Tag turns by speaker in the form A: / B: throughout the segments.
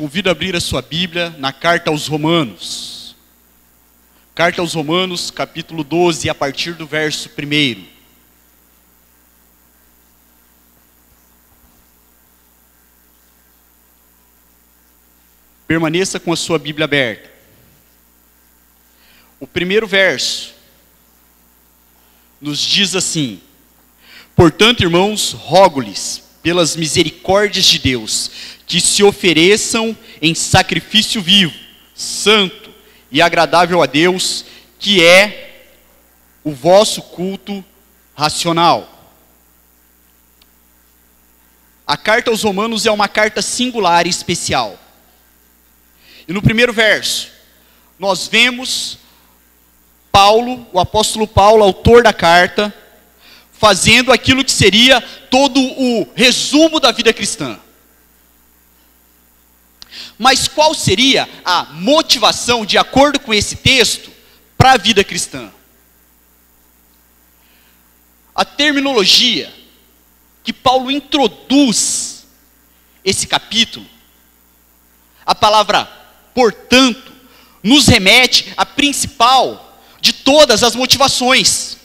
A: convido a abrir a sua Bíblia na carta aos Romanos. Carta aos Romanos, capítulo 12, a partir do verso 1. Permaneça com a sua Bíblia aberta. O primeiro verso nos diz assim: Portanto, irmãos, rogo-lhes, pelas misericórdias de Deus, que se ofereçam em sacrifício vivo, santo e agradável a Deus, que é o vosso culto racional. A carta aos Romanos é uma carta singular e especial. E no primeiro verso, nós vemos Paulo, o apóstolo Paulo, autor da carta, fazendo aquilo que seria todo o resumo da vida cristã. Mas qual seria a motivação, de acordo com esse texto, para a vida cristã? A terminologia que Paulo introduz esse capítulo, a palavra portanto, nos remete à principal de todas as motivações,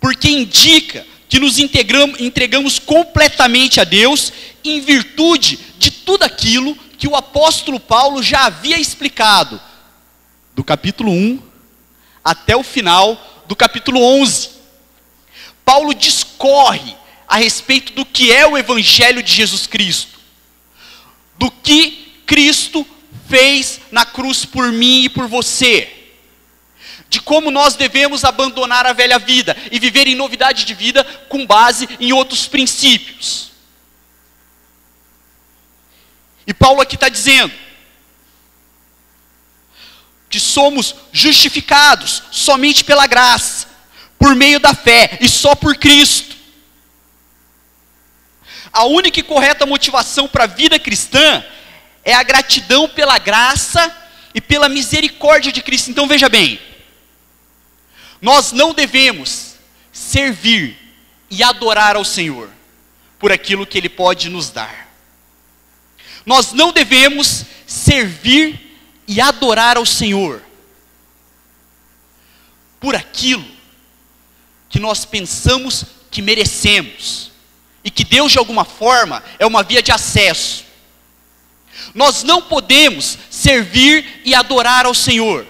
A: porque indica que nos entregamos completamente a Deus em virtude de tudo aquilo que o apóstolo Paulo já havia explicado, do capítulo 1 até o final do capítulo 11. Paulo discorre a respeito do que é o Evangelho de Jesus Cristo, do que Cristo fez na cruz por mim e por você de como nós devemos abandonar a velha vida e viver em novidade de vida com base em outros princípios. E Paulo aqui está dizendo que somos justificados somente pela graça, por meio da fé e só por Cristo. A única e correta motivação para a vida cristã é a gratidão pela graça e pela misericórdia de Cristo. Então veja bem, nós não devemos servir e adorar ao Senhor por aquilo que Ele pode nos dar. Nós não devemos servir e adorar ao Senhor por aquilo que nós pensamos que merecemos e que Deus de alguma forma é uma via de acesso. Nós não podemos servir e adorar ao Senhor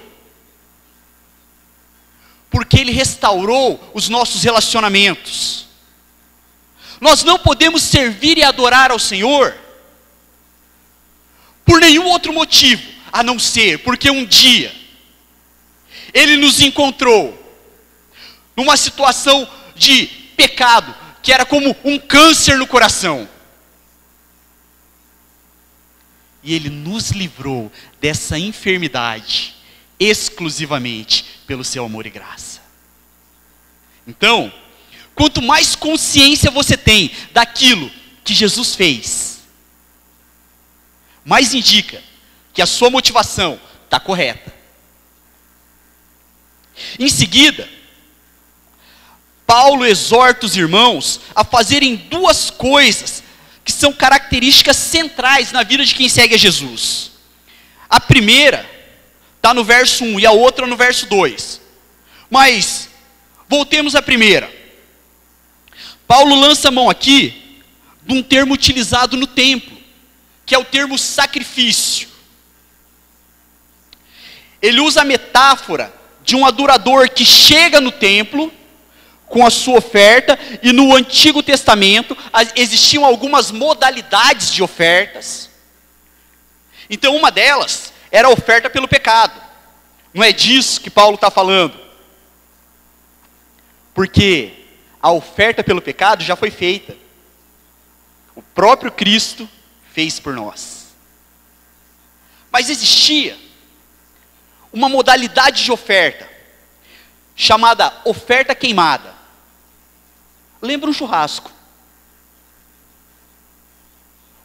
A: porque Ele restaurou os nossos relacionamentos. Nós não podemos servir e adorar ao Senhor por nenhum outro motivo, a não ser porque um dia Ele nos encontrou numa situação de pecado, que era como um câncer no coração. E Ele nos livrou dessa enfermidade exclusivamente pelo seu amor e graça. Então, quanto mais consciência você tem daquilo que Jesus fez, mais indica que a sua motivação está correta. Em seguida, Paulo exorta os irmãos a fazerem duas coisas que são características centrais na vida de quem segue a Jesus. A primeira Está no verso 1 e a outra no verso 2. Mas, voltemos à primeira. Paulo lança mão aqui de um termo utilizado no templo, que é o termo sacrifício. Ele usa a metáfora de um adorador que chega no templo com a sua oferta, e no Antigo Testamento existiam algumas modalidades de ofertas. Então, uma delas era a oferta pelo pecado. Não é disso que Paulo está falando. Porque a oferta pelo pecado já foi feita. O próprio Cristo fez por nós. Mas existia uma modalidade de oferta chamada oferta queimada. Lembra um churrasco?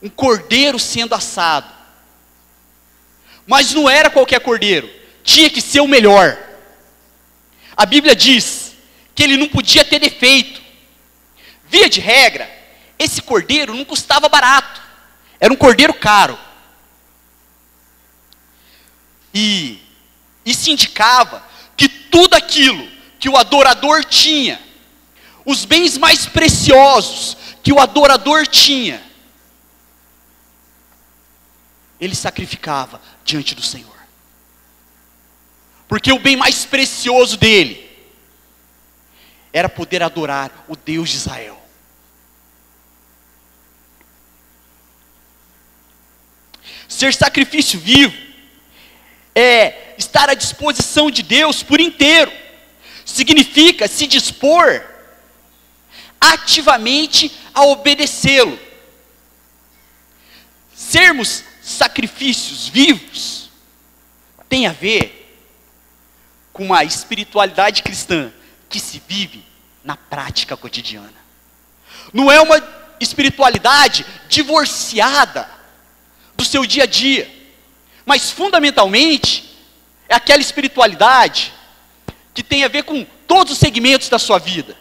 A: Um cordeiro sendo assado. Mas não era qualquer cordeiro, tinha que ser o melhor. A Bíblia diz que ele não podia ter defeito. Via de regra, esse cordeiro não custava barato, era um cordeiro caro, E isso indicava que tudo aquilo que o adorador tinha, os bens mais preciosos que o adorador tinha, ele sacrificava diante do Senhor. Porque o bem mais precioso dele era poder adorar o Deus de Israel. Ser sacrifício vivo é estar à disposição de Deus por inteiro. Significa se dispor ativamente a obedecê-lo. Sermos sacrifícios vivos tem a ver com uma espiritualidade cristã que se vive na prática cotidiana. Não é uma espiritualidade divorciada do seu dia a dia, mas fundamentalmente é aquela espiritualidade que tem a ver com todos os segmentos da sua vida.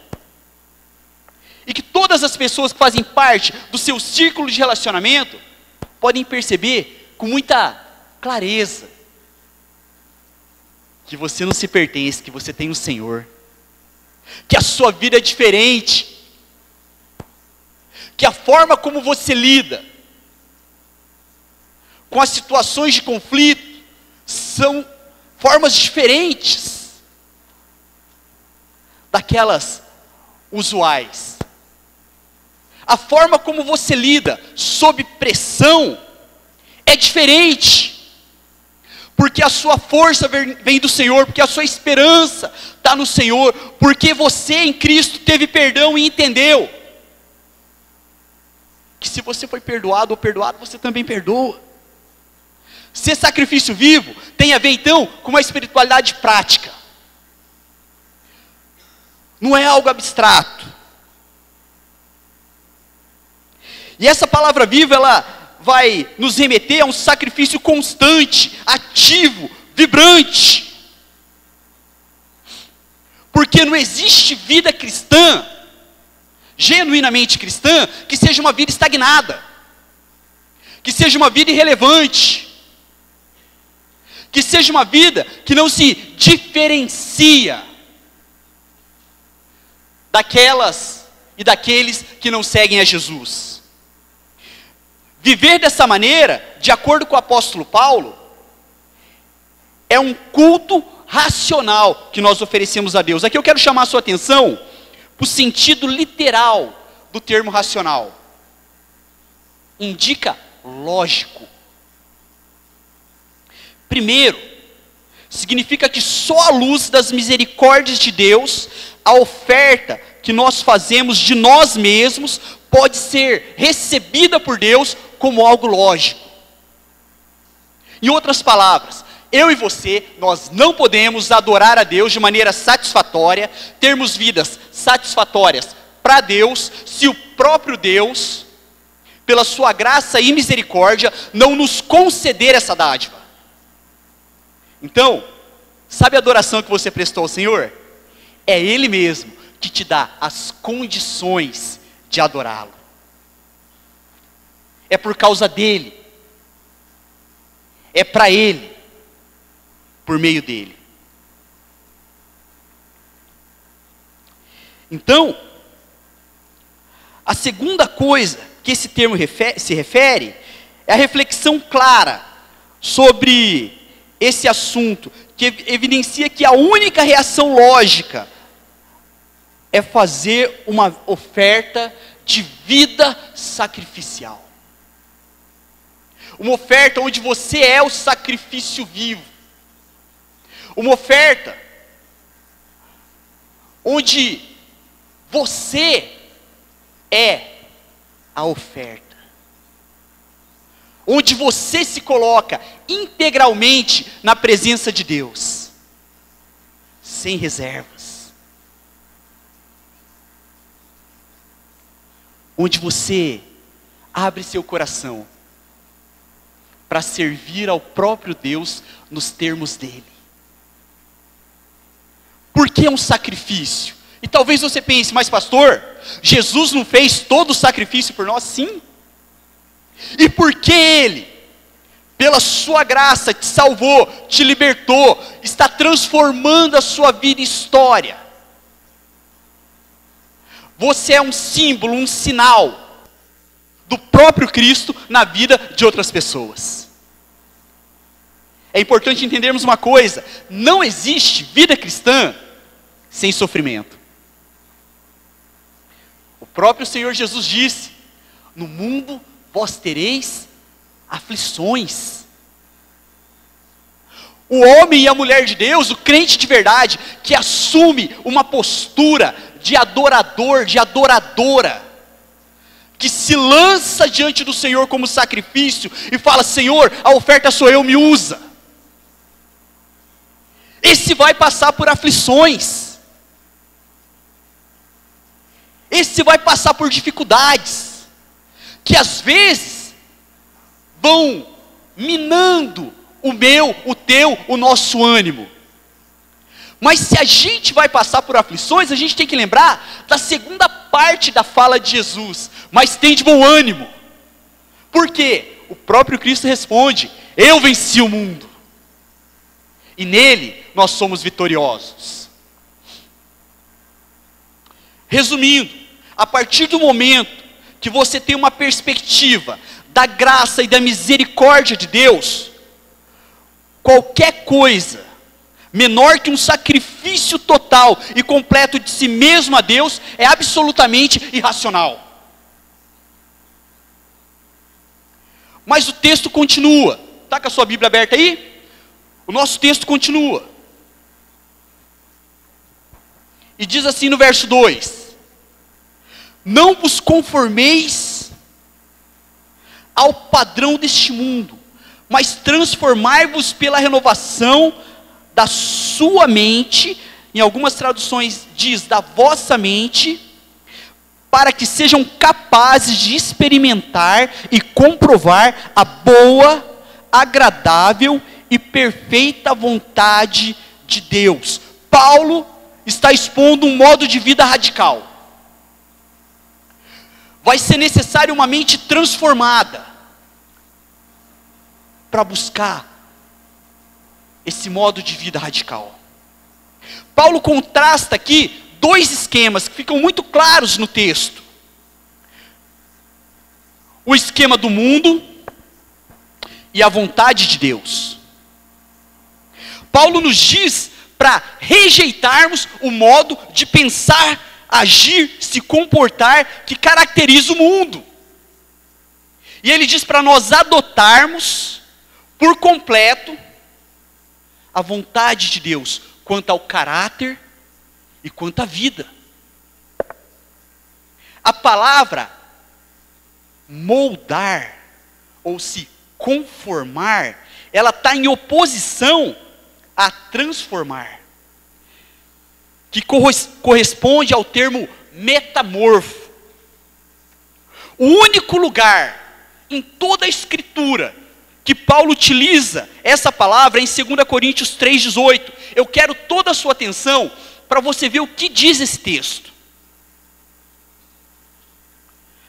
A: E que todas as pessoas que fazem parte do seu círculo de relacionamento podem perceber com muita clareza que você não se pertence, que você tem o Senhor, que a sua vida é diferente, que a forma como você lida com as situações de conflito são formas diferentes daquelas usuais. A forma como você lida sob pressão é diferente porque a sua força vem do Senhor, porque a sua esperança está no Senhor, porque você em Cristo teve perdão e entendeu que se você foi perdoado ou perdoado, você também perdoa. Ser sacrifício vivo tem a ver então com uma espiritualidade prática. Não é algo abstrato. E essa palavra viva, ela vai nos remeter a um sacrifício constante, ativo, vibrante. Porque não existe vida cristã, genuinamente cristã, que seja uma vida estagnada, que seja uma vida irrelevante, que seja uma vida que não se diferencia daquelas e daqueles que não seguem a Jesus. Viver dessa maneira, de acordo com o apóstolo Paulo, é um culto racional que nós oferecemos a Deus. Aqui eu quero chamar a sua atenção para o sentido literal do termo racional. Indica lógico. Primeiro, significa que só à luz das misericórdias de Deus, a oferta que nós fazemos de nós mesmos pode ser recebida por Deus como algo lógico. Em outras palavras, eu e você, nós não podemos adorar a Deus de maneira satisfatória, termos vidas satisfatórias para Deus, se o próprio Deus, pela sua graça e misericórdia, não nos conceder essa dádiva. Então, sabe a adoração que você prestou ao Senhor? É Ele mesmo que te dá as condições de adorá-lo é por causa dele, é para ele, por meio dele. Então, a segunda coisa que esse termo se refere é a reflexão clara sobre esse assunto, que evidencia que a única reação lógica é fazer uma oferta de vida sacrificial. Uma oferta onde você é o sacrifício vivo. Uma oferta onde você é a oferta. Onde você se coloca integralmente na presença de Deus, sem reservas. Onde você abre seu coração para servir ao próprio Deus nos termos dele. Por que um sacrifício? E talvez você pense, mas pastor, Jesus não fez todo o sacrifício por nós? Sim. E por que ele, pela sua graça, te salvou, te libertou, está transformando a sua vida e história. Você é um símbolo, um sinal próprio Cristo na vida de outras pessoas. É importante entendermos uma coisa: não existe vida cristã sem sofrimento. O próprio Senhor Jesus disse: No mundo vós tereis aflições. O homem e a mulher de Deus, o crente de verdade, que assume uma postura de adorador, de adoradora, que se lança diante do Senhor como sacrifício e fala: Senhor, a oferta sou eu, me usa. Esse vai passar por aflições, esse vai passar por dificuldades, que às vezes vão minando o meu, o teu, o nosso ânimo. Mas se a gente vai passar por aflições, a gente tem que lembrar da segunda parte da fala de Jesus. Mas tem de bom ânimo. Por quê? O próprio Cristo responde: Eu venci o mundo. E nele nós somos vitoriosos. Resumindo, a partir do momento que você tem uma perspectiva da graça e da misericórdia de Deus, qualquer coisa menor que um sacrifício total e completo de si mesmo a Deus é absolutamente irracional. Mas o texto continua. Está com a sua Bíblia aberta aí? O nosso texto continua. E diz assim no verso 2: Não vos conformeis ao padrão deste mundo, mas transformai-vos pela renovação da sua mente, em algumas traduções diz da vossa mente, para que sejam capazes de experimentar e comprovar a boa, agradável e perfeita vontade de Deus. Paulo está expondo um modo de vida radical. Vai ser necessário uma mente transformada para buscar esse modo de vida radical. Paulo contrasta aqui dois esquemas que ficam muito claros no texto: o esquema do mundo e a vontade de Deus. Paulo nos diz para rejeitarmos o modo de pensar, agir, se comportar que caracteriza o mundo. E ele diz para nós adotarmos por completo a vontade de Deus quanto ao caráter e quanto à vida. A palavra moldar ou se conformar, ela está em oposição a transformar, que corresponde ao termo metamorfo. O único lugar em toda a Escritura que Paulo utiliza essa palavra em 2 Coríntios 3,18. Eu quero toda a sua atenção para você ver o que diz esse texto.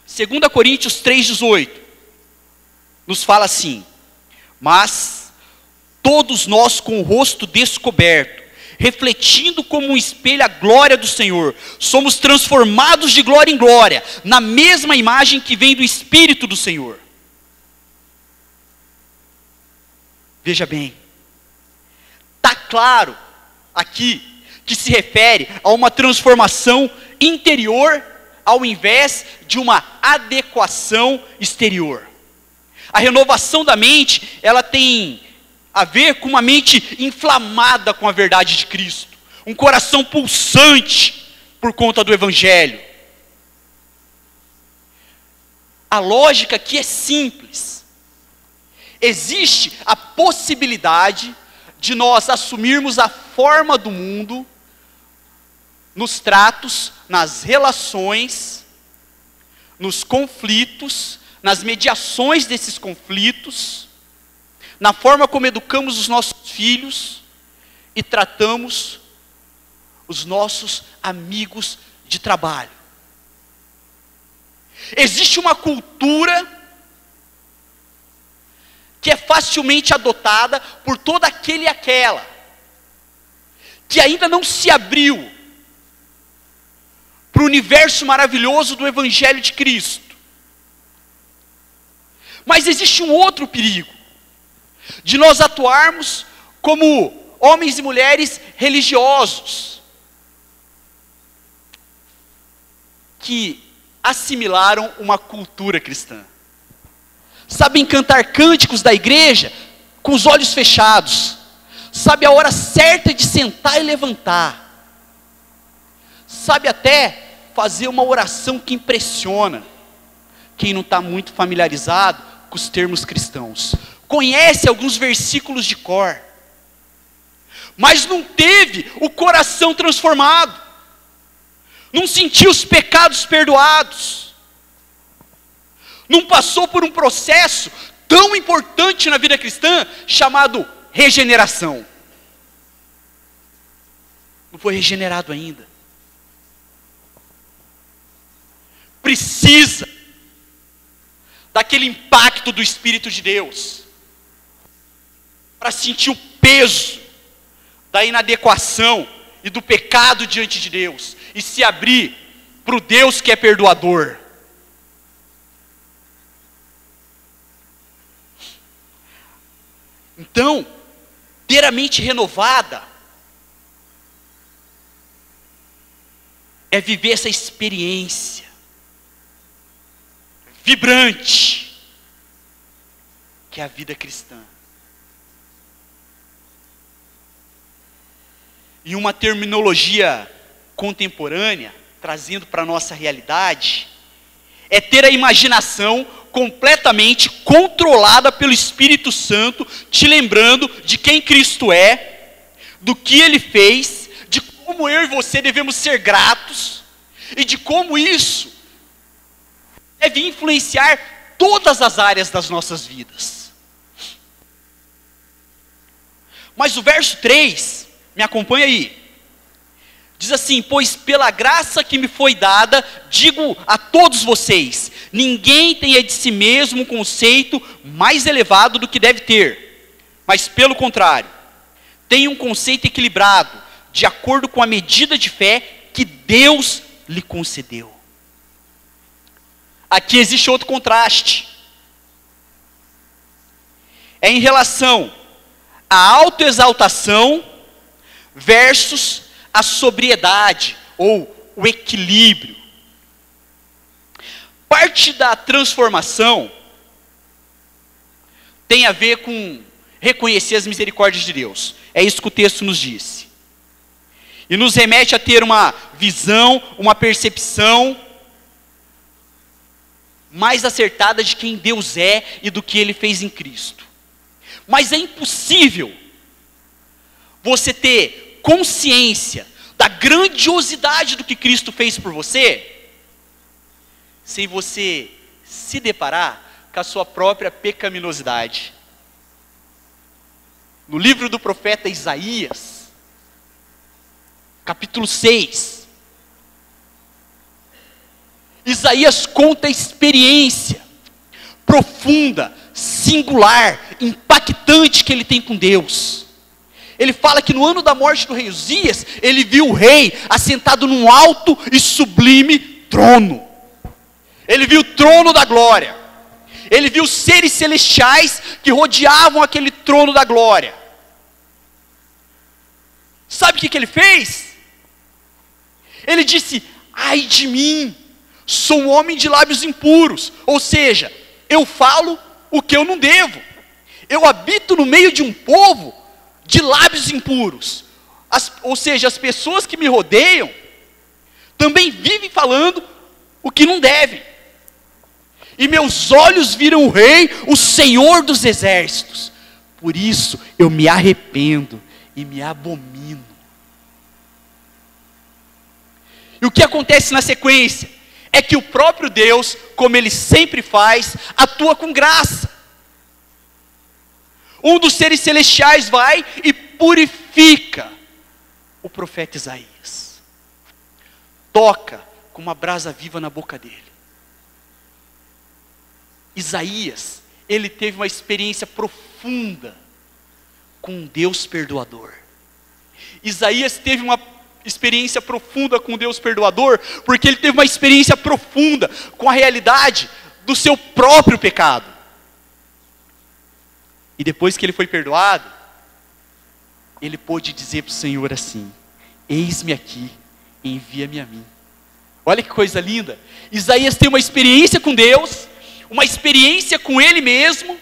A: 2 Coríntios 3,18 nos fala assim: Mas todos nós com o rosto descoberto, refletindo como um espelho a glória do Senhor, somos transformados de glória em glória, na mesma imagem que vem do Espírito do Senhor. Veja bem, está claro aqui que se refere a uma transformação interior ao invés de uma adequação exterior. A renovação da mente, ela tem a ver com uma mente inflamada com a verdade de Cristo, um coração pulsante por conta do Evangelho. A lógica aqui é simples existe a possibilidade de nós assumirmos a forma do mundo nos tratos, nas relações, nos conflitos, nas mediações desses conflitos, na forma como educamos os nossos filhos e tratamos os nossos amigos de trabalho. Existe uma cultura que é facilmente adotada por todo aquele e aquela, que ainda não se abriu para o universo maravilhoso do Evangelho de Cristo. Mas existe um outro perigo, de nós atuarmos como homens e mulheres religiosos, que assimilaram uma cultura cristã. Sabem cantar cânticos da igreja com os olhos fechados. Sabe a hora certa de sentar e levantar. Sabe até fazer uma oração que impressiona quem não está muito familiarizado com os termos cristãos. Conhece alguns versículos de cor, mas não teve o coração transformado, não sentiu os pecados perdoados, não passou por um processo tão importante na vida cristã chamado regeneração. Não foi regenerado ainda. precisa daquele impacto do Espírito de Deus, para sentir o peso da inadequação e do pecado diante de Deus, e se abrir para o Deus que é perdoador. Então, ter a mente renovada é viver essa experiência vibrante, que é a vida cristã. E uma terminologia contemporânea, trazendo para a nossa realidade, é ter a imaginação completamente controlada pelo Espírito Santo, te lembrando de quem Cristo é, do que ele fez, de como eu e você devemos ser gratos, e de como isso deve influenciar todas as áreas das nossas vidas. Mas o verso 3, me acompanha aí. Diz assim: Pois pela graça que me foi dada, digo a todos vocês: ninguém tenha de si mesmo um conceito mais elevado do que deve ter, mas pelo contrário, tenha um conceito equilibrado, de acordo com a medida de fé que Deus lhe concedeu. Aqui existe outro contraste. É em relação à autoexaltação versus a sobriedade ou o equilíbrio. Parte da transformação tem a ver com reconhecer as misericórdias de Deus. É isso que o texto nos diz. E nos remete a ter uma visão, uma percepção mais acertada de quem Deus é e do que Ele fez em Cristo. Mas é impossível você ter consciência da grandiosidade do que Cristo fez por você, sem você se deparar com a sua própria pecaminosidade. No livro do profeta Isaías, capítulo 6, Isaías conta a experiência profunda, singular, impactante que ele tem com Deus. Ele fala que no ano da morte do rei Uzias, ele viu o rei assentado num alto e sublime trono. Ele viu o trono da glória. Ele viu seres celestiais que rodeavam aquele trono da glória. Sabe o que, que ele fez? Ele disse: Ai de mim, sou um homem de lábios impuros, ou seja, eu falo o que eu não devo. Eu habito no meio de um povo de lábios impuros. As, ou seja, as pessoas que me rodeiam também vivem falando o que não devem. E meus olhos viram o Rei, o Senhor dos exércitos. Por isso eu me arrependo e me abomino. E o que acontece na sequência? é que o próprio Deus, como ele sempre faz, atua com graça. Um dos seres celestiais vai e purifica o profeta Isaías. Toca com uma brasa viva na boca dele. Isaías ele teve uma experiência profunda com Deus perdoador. Isaías teve uma experiência profunda com Deus perdoador, porque ele teve uma experiência profunda com a realidade do seu próprio pecado. E depois que ele foi perdoado, ele pôde dizer para o Senhor assim: Eis-me aqui, envia-me a mim. Olha que coisa linda. Isaías tem uma experiência com Deus, uma experiência com Ele mesmo,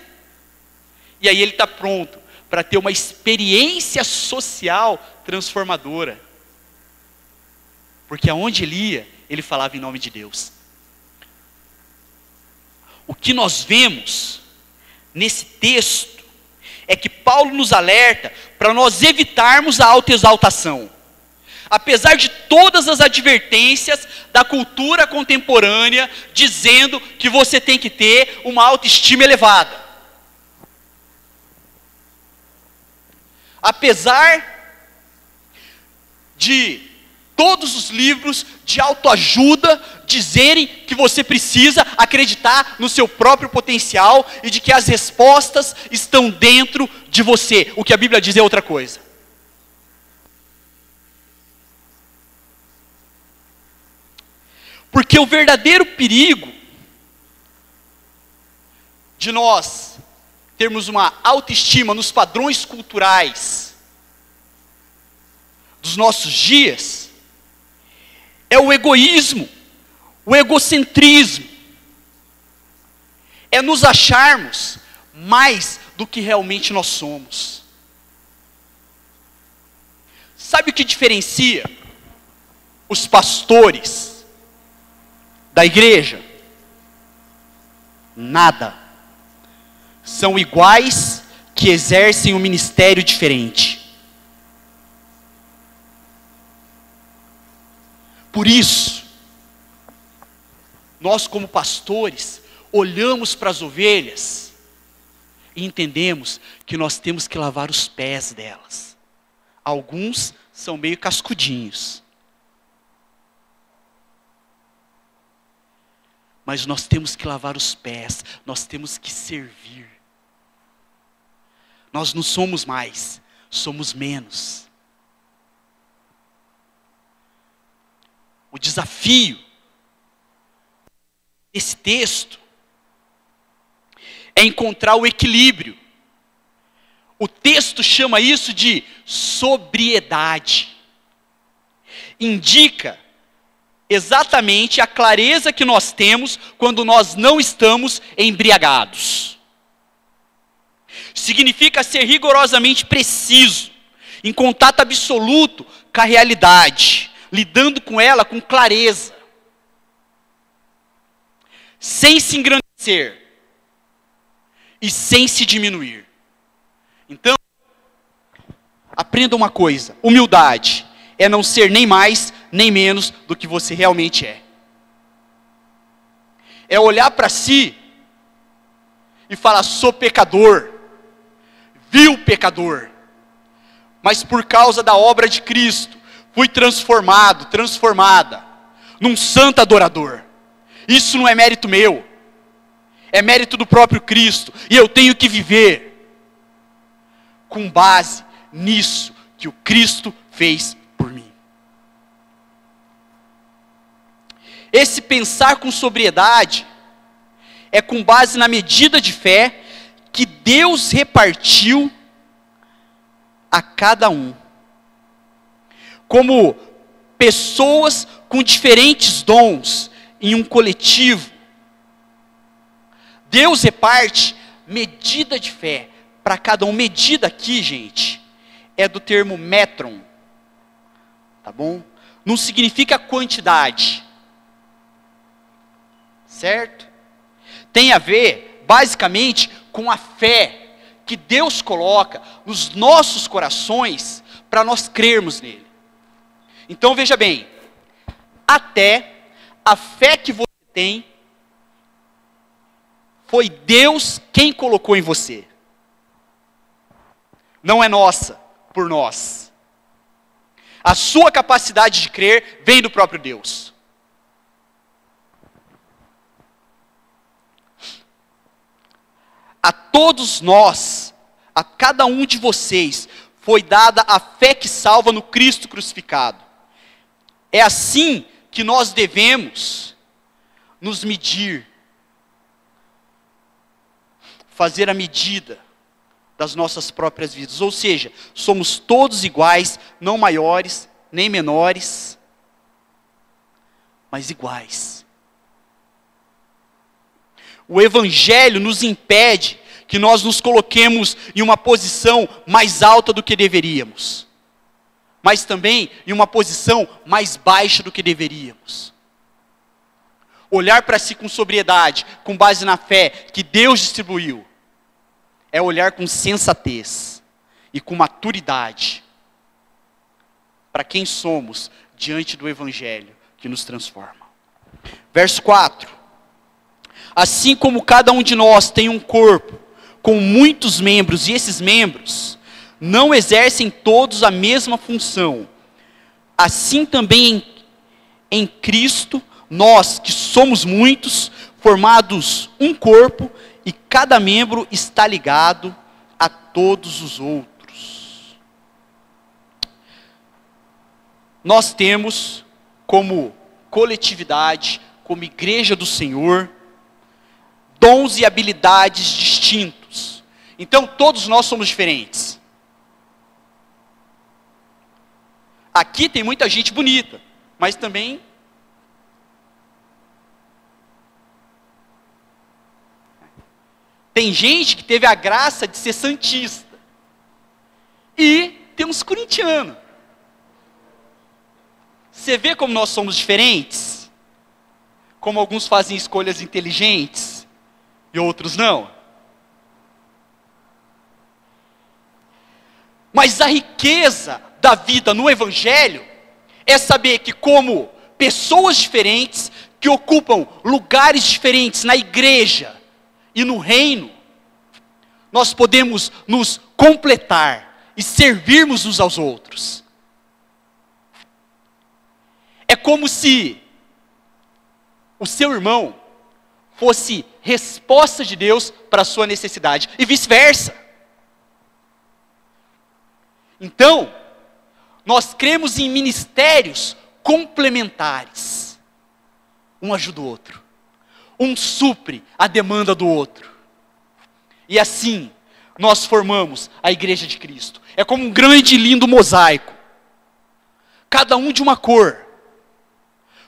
A: e aí ele está pronto para ter uma experiência social transformadora. Porque aonde ele ia, ele falava em nome de Deus. O que nós vemos nesse texto é que Paulo nos alerta para nós evitarmos a autoexaltação. Apesar de todas as advertências da cultura contemporânea dizendo que você tem que ter uma autoestima elevada. Apesar de todos os livros de autoajuda dizerem que você precisa acreditar no seu próprio potencial e de que as respostas estão dentro de você. O que a Bíblia diz é outra coisa. Porque o verdadeiro perigo de nós termos uma autoestima nos padrões culturais dos nossos dias é o egoísmo, o egocentrismo, é nos acharmos mais do que realmente nós somos. Sabe o que diferencia os pastores da igreja? Nada. São iguais que exercem um ministério diferente. Por isso, nós, como pastores, olhamos para as ovelhas e entendemos que nós temos que lavar os pés delas. Alguns são meio cascudinhos. Mas nós temos que lavar os pés, nós temos que servir. Nós não somos mais, somos menos. O desafio desse texto é encontrar o equilíbrio. O texto chama isso de sobriedade. Indica exatamente a clareza que nós temos quando nós não estamos embriagados. Significa ser rigorosamente preciso, em contato absoluto com a realidade lidando com ela com clareza, sem se engrandecer e sem se diminuir. Então, aprenda uma coisa: humildade é não ser nem mais nem menos do que você realmente é. É olhar para si e falar: sou pecador, vil pecador, mas por causa da obra de Cristo, fui transformado, transformada, num santo adorador. Isso não é mérito meu, é mérito do próprio Cristo, e eu tenho que viver com base nisso que o Cristo fez por mim. Esse pensar com sobriedade é com base na medida de fé que Deus repartiu a cada um como pessoas com diferentes dons em um coletivo. Deus reparte medida de fé para cada um. Medida aqui, gente, é do termo metron. Tá bom? Não significa quantidade. Certo? Tem a ver, basicamente, com a fé que Deus coloca nos nossos corações para nós crermos nele. Então veja bem, até a fé que você tem foi Deus quem colocou em você. Não é nossa, por nós. A sua capacidade de crer vem do próprio Deus. A todos nós, a cada um de vocês, foi dada a fé que salva no Cristo crucificado. É assim que nós devemos nos medir, fazer a medida das nossas próprias vidas. Ou seja, somos todos iguais, não maiores nem menores, mas iguais. O Evangelho nos impede que nós nos coloquemos em uma posição mais alta do que deveríamos, mas também em uma posição mais baixa do que deveríamos. Olhar para si com sobriedade, com base na fé que Deus distribuiu, é olhar com sensatez e com maturidade para quem somos diante do Evangelho que nos transforma. Verso 4: Assim como cada um de nós tem um corpo com muitos membros, e esses membros não exercem todos a mesma função, assim também em, em Cristo, nós que somos muitos, formados um corpo, e cada membro está ligado a todos os outros. Nós temos como coletividade, como igreja do Senhor, dons e habilidades distintos. Então todos nós somos diferentes. Aqui tem muita gente bonita, mas também Tem gente que teve a graça de ser santista. E tem uns corintianos. Você vê como nós somos diferentes? Como alguns fazem escolhas inteligentes e outros não. Mas a riqueza da vida no Evangelho é saber que, como pessoas diferentes, que ocupam lugares diferentes na igreja, e no reino, nós podemos nos completar e servirmos uns aos outros. É como se o seu irmão fosse resposta de Deus para a sua necessidade e vice-versa. Então, nós cremos em ministérios complementares. Um ajuda o outro um supre a demanda do outro. E assim, nós formamos a igreja de Cristo. É como um grande e lindo mosaico. Cada um de uma cor,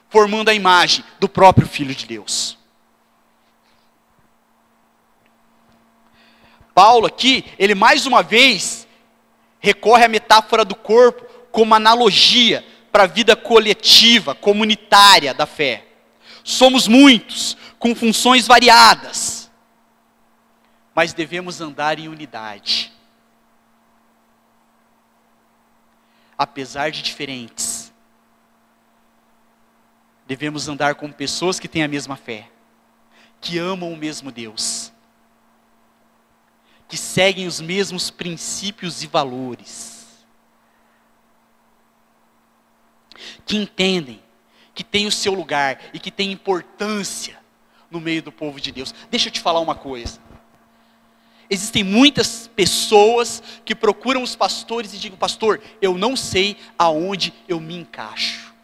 A: formando a imagem do próprio Filho de Deus. Paulo aqui, ele mais uma vez recorre à metáfora do corpo como analogia para a vida coletiva, comunitária da fé. Somos muitos, com funções variadas, mas devemos andar em unidade. Apesar de diferentes, devemos andar com pessoas que têm a mesma fé, que amam o mesmo Deus, que seguem os mesmos princípios e valores, que entendem que tem o seu lugar e que tem importância no meio do povo de Deus. Deixa eu te falar uma coisa. Existem muitas pessoas que procuram os pastores e dizem, pastor, eu não sei aonde eu me encaixo.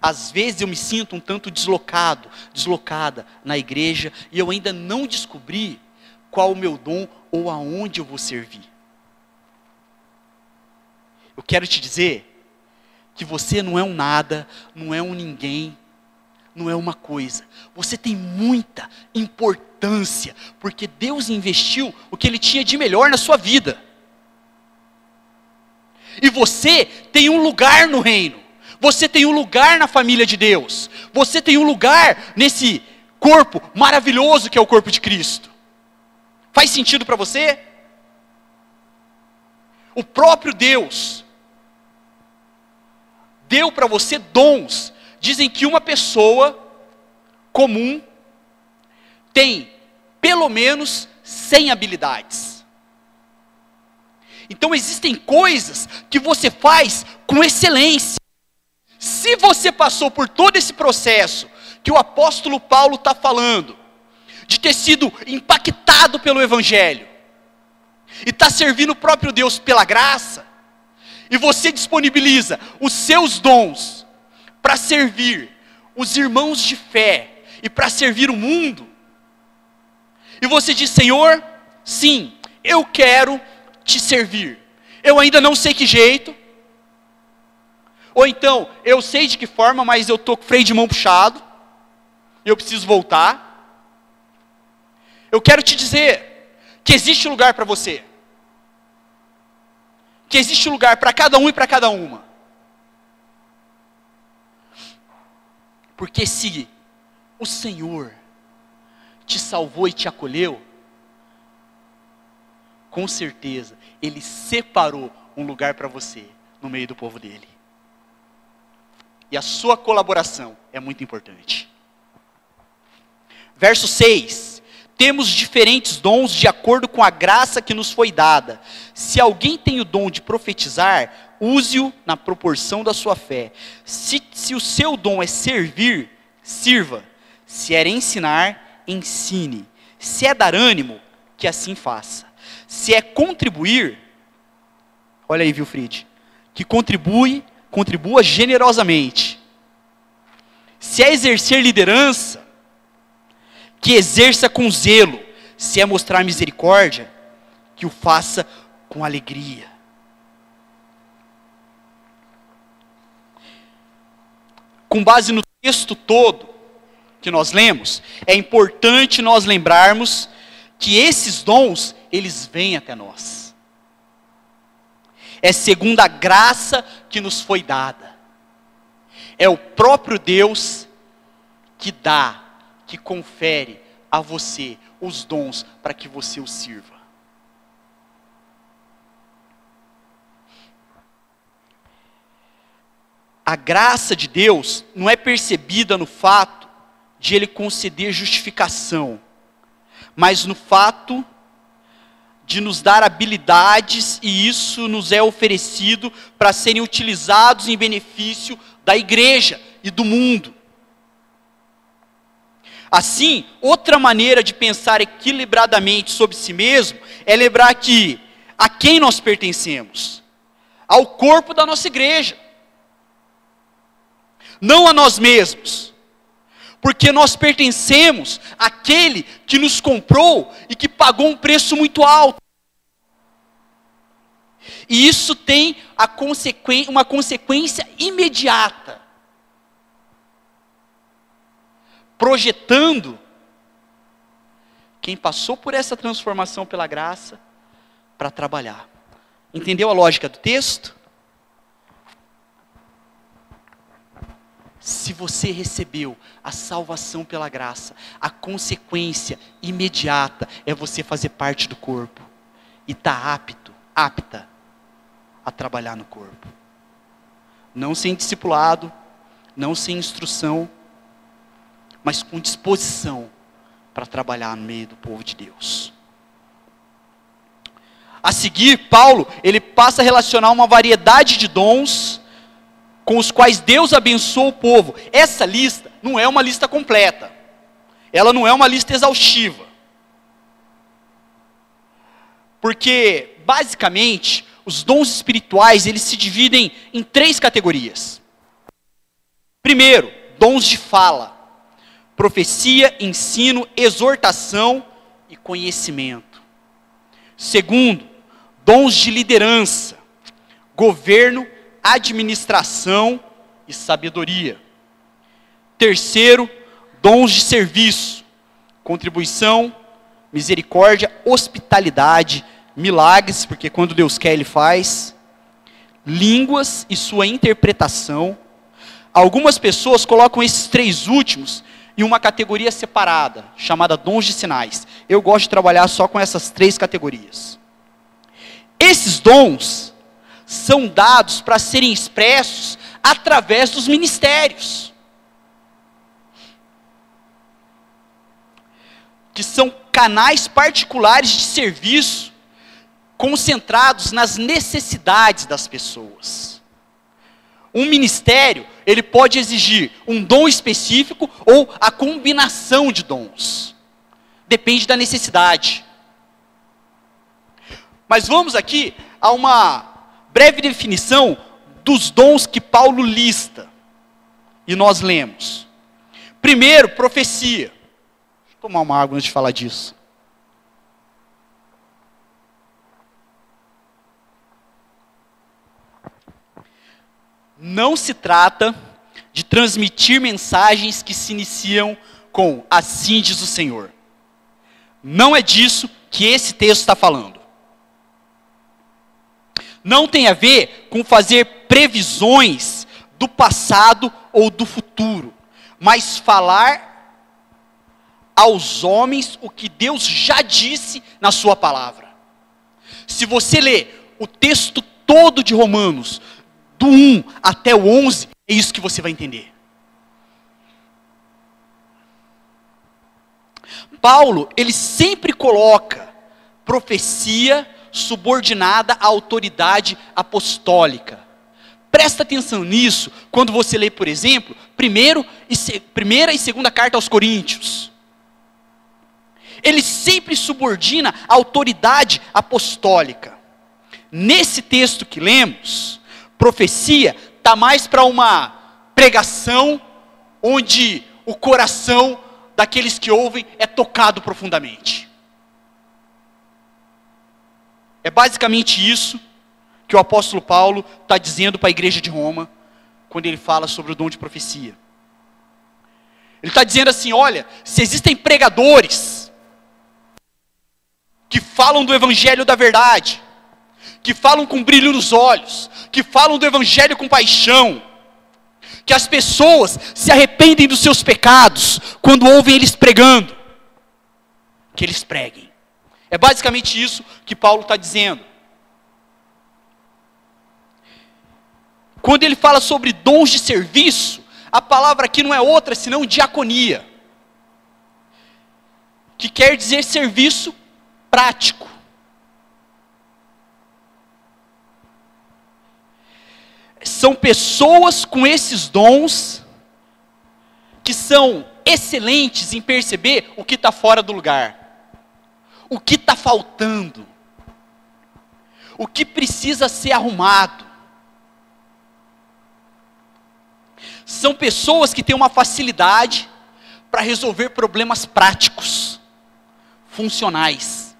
A: Às vezes eu me sinto um tanto deslocado, deslocada na igreja, e eu ainda não descobri qual o meu dom ou aonde eu vou servir. Eu quero te dizer que você não é um nada, não é um ninguém, não é uma coisa. Você tem muita importância, porque Deus investiu o que Ele tinha de melhor na sua vida. E você tem um lugar no reino. Você tem um lugar na família de Deus. Você tem um lugar nesse corpo maravilhoso que é o corpo de Cristo. Faz sentido para você? O próprio Deus deu para você dons dizem que uma pessoa comum tem pelo menos 100 habilidades. Então existem coisas que você faz com excelência. Se você passou por todo esse processo que o apóstolo Paulo está falando, de ter sido impactado pelo Evangelho, e está servindo o próprio Deus pela graça, e você disponibiliza os seus dons para servir os irmãos de fé e para servir o mundo, e você diz: Senhor, sim, eu quero te servir, eu ainda não sei que jeito, ou então, eu sei de que forma, mas eu estou com freio de mão puxado, eu preciso voltar. Eu quero te dizer que existe lugar para você, que existe lugar para cada um e para cada uma. Porque se o Senhor te salvou e te acolheu, com certeza Ele separou um lugar para você no meio do povo dele. E a sua colaboração é muito importante. Verso 6: Temos diferentes dons de acordo com a graça que nos foi dada. Se alguém tem o dom de profetizar, use-o na proporção da sua fé. Se, se o seu dom é servir, sirva. Se é ensinar, ensine. Se é dar ânimo, que assim faça. Se é contribuir, olha aí, Wilfried, que contribui contribua generosamente. Se é exercer liderança, que exerça com zelo. Se é mostrar misericórdia, que o faça com alegria. Com base no texto todo que nós lemos, é importante nós lembrarmos que esses dons, eles vêm até nós é segundo a graça que nos foi dada. É o próprio Deus que dá, que confere a você os dons para que você os sirva. A graça de Deus não é percebida no fato de Ele conceder justificação, mas no fato de nos dar habilidades e isso nos é oferecido para serem utilizados em benefício da igreja e do mundo. Assim, outra maneira de pensar equilibradamente sobre si mesmo é lembrar que a quem nós pertencemos? Ao corpo da nossa igreja. Não a nós mesmos porque nós pertencemos àquele que nos comprou e que pagou um preço muito alto. E isso tem uma consequência imediata. Projetando quem passou por essa transformação pela graça para trabalhar. Entendeu a lógica do texto? Se você recebeu a salvação pela graça, a consequência imediata é você fazer parte do corpo e tá apto, apta a trabalhar no corpo. Não sem discipulado, não sem instrução, mas com disposição para trabalhar no meio do povo de Deus. A seguir, Paulo, ele passa a relacionar uma variedade de dons com os quais Deus abençoou o povo. Essa lista não é uma lista completa. Ela não é uma lista exaustiva. Porque, basicamente, os dons espirituais, eles se dividem em três categorias. Primeiro, dons de fala. Profecia, ensino, exortação e conhecimento. Segundo, dons de liderança. Governo administração e sabedoria. Terceiro, dons de serviço, contribuição, misericórdia, hospitalidade, milagres, porque quando Deus quer, Ele faz, línguas e sua interpretação. Algumas pessoas colocam esses três últimos em uma categoria separada, chamada dons de sinais. Eu gosto de trabalhar só com essas três categorias. Esses dons são dados para serem expressos através dos ministérios. Que são canais particulares de serviço concentrados nas necessidades das pessoas. Um ministério, ele pode exigir um dom específico ou a combinação de dons. depende da necessidade. Mas vamos aqui a uma breve definição dos dons que Paulo lista. E nós lemos. Primeiro, profecia. Deixa eu tomar uma água antes de falar disso. Não se trata de transmitir mensagens que se iniciam com assim diz o Senhor. Não é disso que esse texto está falando. Não tem a ver com fazer previsões do passado ou do futuro, mas falar aos homens o que Deus já disse na sua palavra. Se você ler o texto todo de Romanos, do 1 até o 11, é isso que você vai entender. Paulo, ele sempre coloca profecia subordinada à autoridade apostólica. Presta atenção nisso quando você lê, por exemplo, primeiro e se, primeira e segunda carta aos Coríntios. Ele sempre subordina a autoridade apostólica. Nesse texto que lemos, profecia está mais para uma pregação onde o coração daqueles que ouvem é tocado profundamente. É basicamente isso que o apóstolo Paulo está dizendo para a igreja de Roma, quando ele fala sobre o dom de profecia. Ele está dizendo assim: olha, se existem pregadores que falam do evangelho da verdade, que falam com brilho nos olhos, que falam do evangelho com paixão, que as pessoas se arrependem dos seus pecados quando ouvem eles pregando, que eles preguem. É basicamente isso que Paulo está dizendo. Quando ele fala sobre dons de serviço, a palavra aqui não é outra senão diaconia, que quer dizer serviço prático. São pessoas com esses dons que são excelentes em perceber o que está fora do lugar, o que está faltando, o que precisa ser arrumado. São pessoas que têm uma facilidade para resolver problemas práticos, funcionais,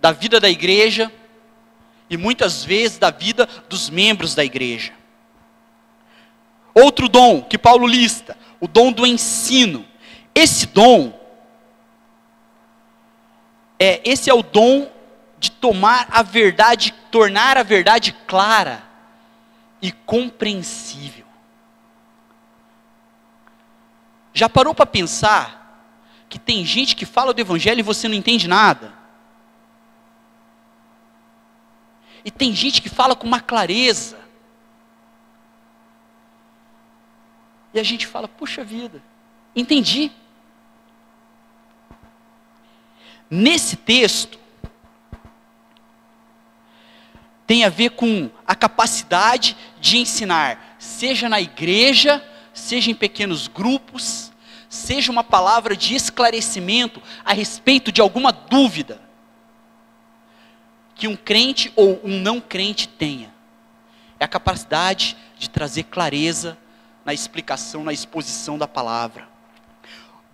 A: da vida da igreja e muitas vezes da vida dos membros da igreja. Outro dom que Paulo lista, o dom do ensino. Esse dom é esse é o dom de tomar a verdade, tornar a verdade clara e compreensível. Já parou para pensar que tem gente que fala do evangelho e você não entende nada? E tem gente que fala com uma clareza. E a gente fala, puxa vida, entendi. Nesse texto, tem a ver com a capacidade de ensinar, seja na igreja, seja em pequenos grupos, seja uma palavra de esclarecimento a respeito de alguma dúvida que um crente ou um não crente tenha. É a capacidade de trazer clareza na explicação, na exposição da palavra.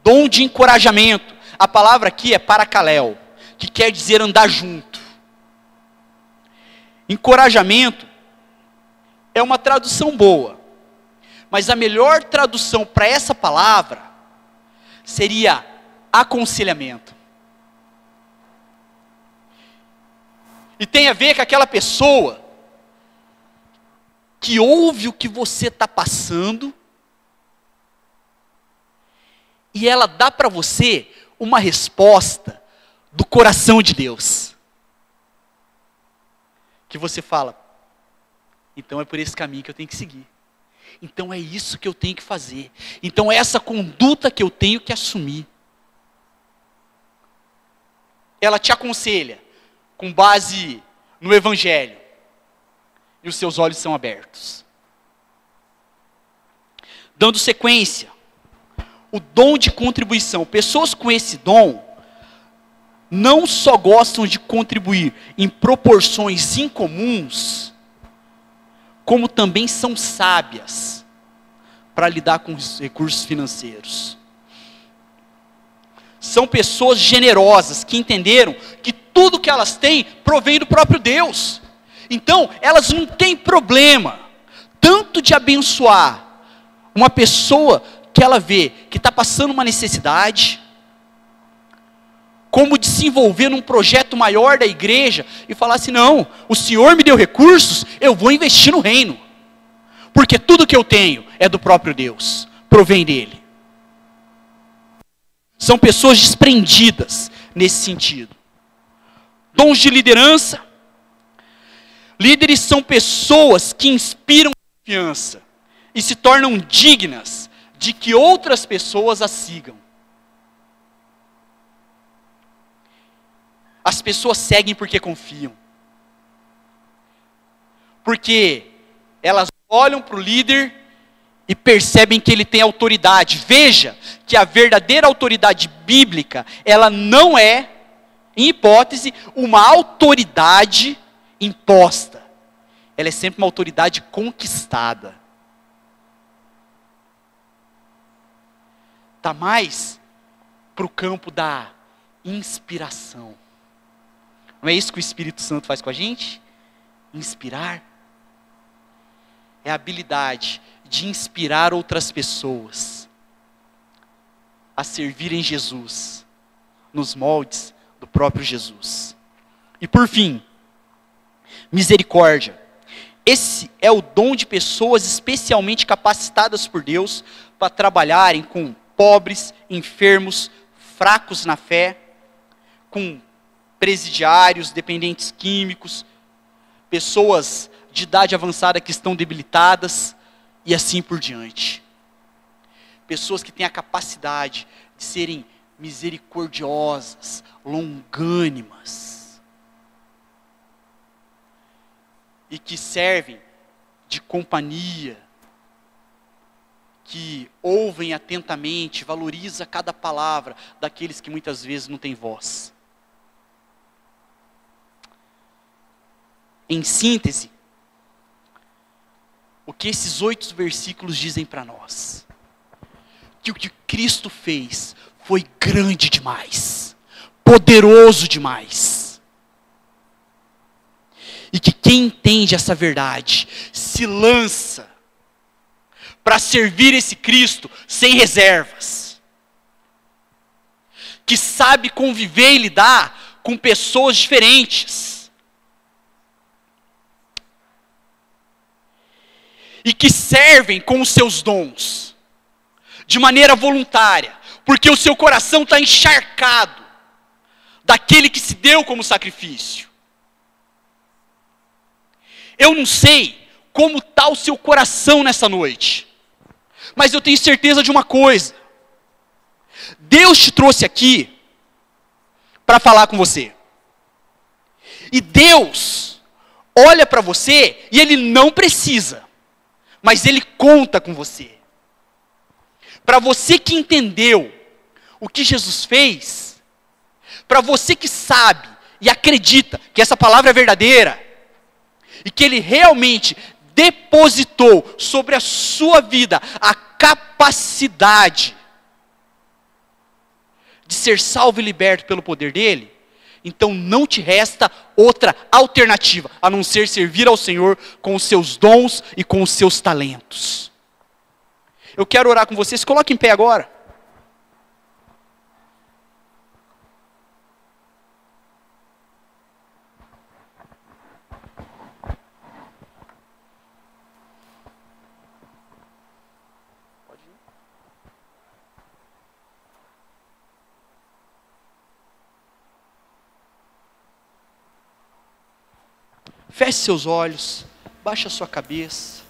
A: Dom de encorajamento. A palavra aqui é paracaléu, que quer dizer andar junto. Encorajamento é uma tradução boa, mas a melhor tradução para essa palavra seria aconselhamento. E tem a ver com aquela pessoa que ouve o que você está passando e ela dá para você uma resposta do coração de Deus. Que você fala, então é por esse caminho que eu tenho que seguir. Então é isso que eu tenho que fazer. Então é essa conduta que eu tenho que assumir. Ela te aconselha com base no Evangelho, e os seus olhos são abertos. Dando sequência, o dom de contribuição. Pessoas com esse dom não só gostam de contribuir em proporções incomuns, como também são sábias para lidar com os recursos financeiros. São pessoas generosas que entenderam que tudo que elas têm provém do próprio Deus. Então, elas não têm problema tanto de abençoar uma pessoa que ela vê que está passando uma necessidade, como de se envolver num projeto maior da igreja e falar assim: não, o Senhor me deu recursos, eu vou investir no reino, porque tudo que eu tenho é do próprio Deus, provém dele. São pessoas desprendidas nesse sentido. Dons de liderança. Líderes são pessoas que inspiram confiança e se tornam dignas de que outras pessoas a sigam. As pessoas seguem porque confiam. Porque elas olham para o líder e percebem que ele tem autoridade. Veja que a verdadeira autoridade bíblica, ela não é, em hipótese, uma autoridade imposta. Ela é sempre uma autoridade conquistada. Está mais para o campo da inspiração. Não é isso que o Espírito Santo faz com a gente? Inspirar. É a habilidade de inspirar outras pessoas a servirem Jesus nos moldes do próprio Jesus. E por fim, misericórdia. Esse é o dom de pessoas especialmente capacitadas por Deus para trabalharem com pobres, enfermos, fracos na fé, com presidiários, dependentes químicos, pessoas de idade avançada que estão debilitadas e assim por diante. Pessoas que têm a capacidade de serem misericordiosas, longânimas e que servem de companhia que ouvem atentamente, valoriza cada palavra daqueles que muitas vezes não têm voz. Em síntese, o que esses oito versículos dizem para nós? Que o que Cristo fez foi grande demais, poderoso demais. E que quem entende essa verdade se lança para servir esse Cristo sem reservas, que sabe conviver e lidar com pessoas diferentes, e que servem com os seus dons, de maneira voluntária, porque o seu coração está encharcado daquele que se deu como sacrifício. Eu não sei como está o seu coração nessa noite. Mas eu tenho certeza de uma coisa: Deus te trouxe aqui para falar com você. E Deus olha para você e Ele não precisa, mas Ele conta com você. Para você que entendeu o que Jesus fez, para você que sabe e acredita que essa palavra é verdadeira, e que Ele realmente depositou sobre a sua vida a capacidade de ser salvo e liberto pelo poder dele, então não te resta outra alternativa a não ser servir ao Senhor com os seus dons e com os seus talentos. Eu quero orar com vocês, coloque em pé agora. Feche seus olhos, baixe a sua cabeça.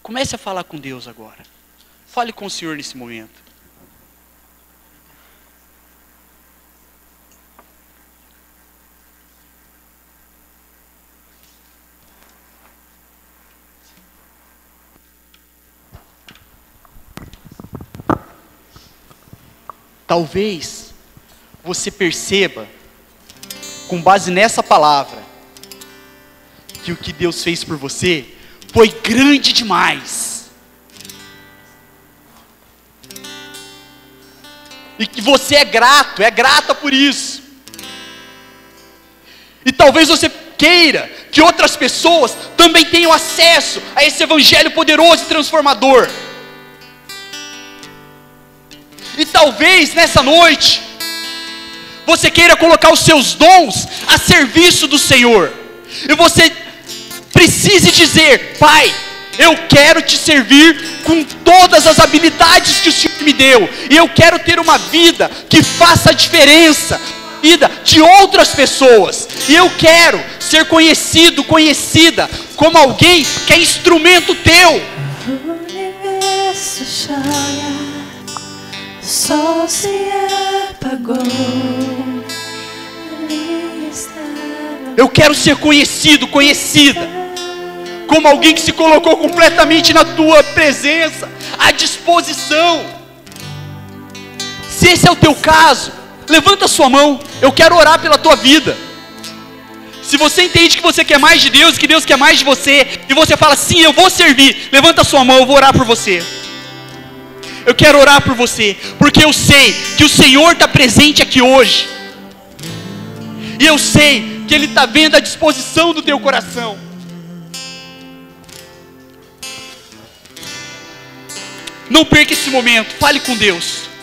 A: Comece a falar com Deus agora. Fale com o Senhor nesse momento. Talvez você perceba, com base nessa palavra, que o que Deus fez por você foi grande demais. E que você é grato, é grata por isso. E talvez você queira que outras pessoas também tenham acesso a esse evangelho poderoso e transformador. E talvez nessa noite você queira colocar os seus dons a serviço do Senhor. E você precise dizer: Pai, eu quero te servir com todas as habilidades que o Senhor me deu. E eu quero ter uma vida que faça a diferença vida de outras pessoas. E eu quero ser conhecido, conhecida como alguém que é instrumento teu.
B: Se apagou.
A: Eu quero ser conhecido, conhecida como alguém que se colocou completamente na tua presença, à disposição. Se esse é o teu caso, levanta sua mão, eu quero orar pela tua vida. Se você entende que você quer mais de Deus, que Deus quer mais de você, e você fala, sim, eu vou servir, levanta a sua mão, eu vou orar por você. Eu quero orar por você, porque eu sei que o Senhor está presente aqui hoje, e eu sei que Ele está vendo a disposição do teu coração. Não perca esse momento, fale com Deus.